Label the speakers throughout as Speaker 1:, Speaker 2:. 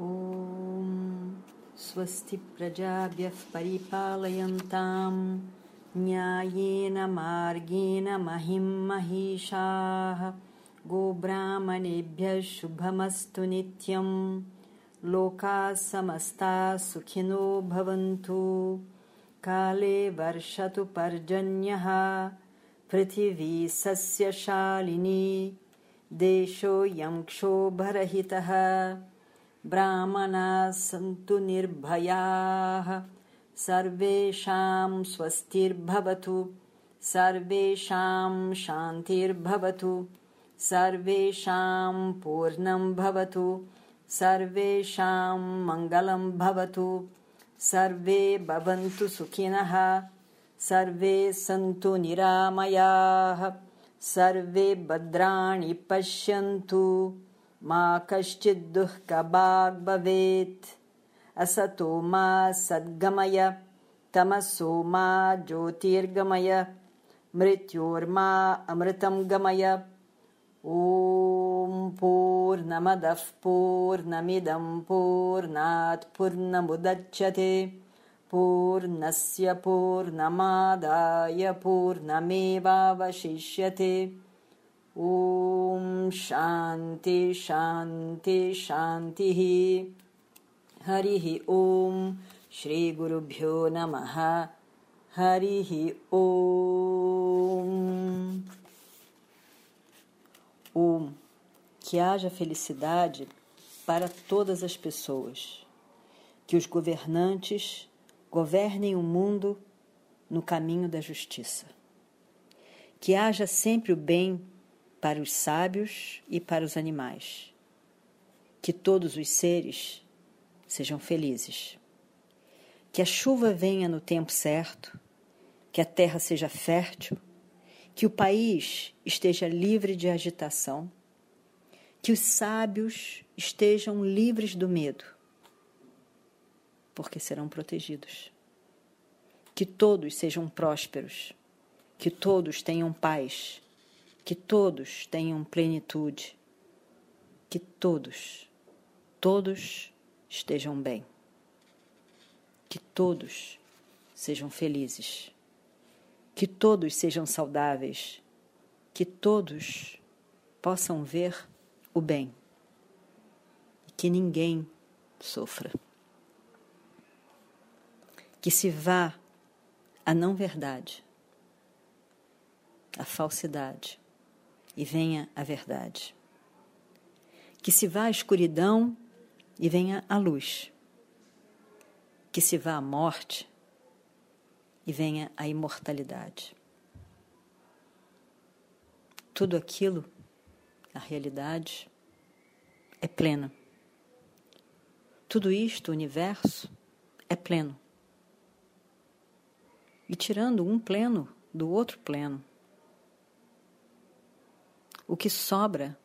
Speaker 1: ॐ स्वस्ति प्रजाभ्यः परिपालयन्तां न्यायेन मार्गेण महिं महिषाः गोब्राह्मणेभ्यः शुभमस्तु नित्यं लोकाः समस्ताः सुखिनो भवन्तु। काले वर्षतु पर्जन्यः पृथिवी सस्यशालिनी देशोऽयं क्षोभरहितः ब्राह्मणाः सन्तु निर्भयाः। सर्वेषां स्वस्तिर्भवतु। सर्वेषां शान्तिर्भवतु। सर्वेषां पूर्णं भवतु। सर्वेषां मङ्गलं भवतु। सर्वे भवन्तु सुखिनः। सर्वे सन्तु निरामयाः। सर्वे भद्राणि पश्यन्तु मा कश्चित् दुःखभाग् भवेत्। असतो मा सद्गमय तमसो मा ज्योतिर्गमय मृत्योर्मा अमृतं गमय। ॐ पूर्णमदः पूर्णमिदं पूर्णात् पूर्णमुदच्छते पूर्णस्य पूर्णमादाय पूर्णमेवावशिष्यते ॐ शान्ति शान्ति शान्तिः हरिः ॐ श्रीगुरुभ्यो नमः हरिः ॐ Om, que haja felicidade para todas as pessoas, que os governantes governem o mundo no caminho da justiça, que haja sempre o bem para os sábios e para os animais, que todos os seres sejam felizes, que a chuva venha no tempo certo, que a terra seja fértil que o país esteja livre de agitação, que os sábios estejam livres do medo, porque serão protegidos. Que todos sejam prósperos, que todos tenham paz, que todos tenham plenitude, que todos, todos estejam bem, que todos sejam felizes que todos sejam saudáveis, que todos possam ver o bem e que ninguém sofra. Que se vá a não verdade, a falsidade e venha a verdade. Que se vá a escuridão e venha a luz. Que se vá a morte e venha a imortalidade. Tudo aquilo, a realidade, é plena. Tudo isto, o universo, é pleno. E tirando um pleno do outro pleno, o que sobra,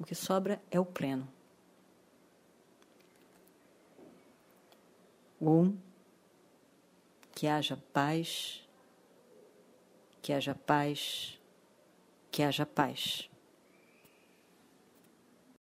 Speaker 1: o que sobra é o pleno. Um que haja paz, que haja paz, que haja paz.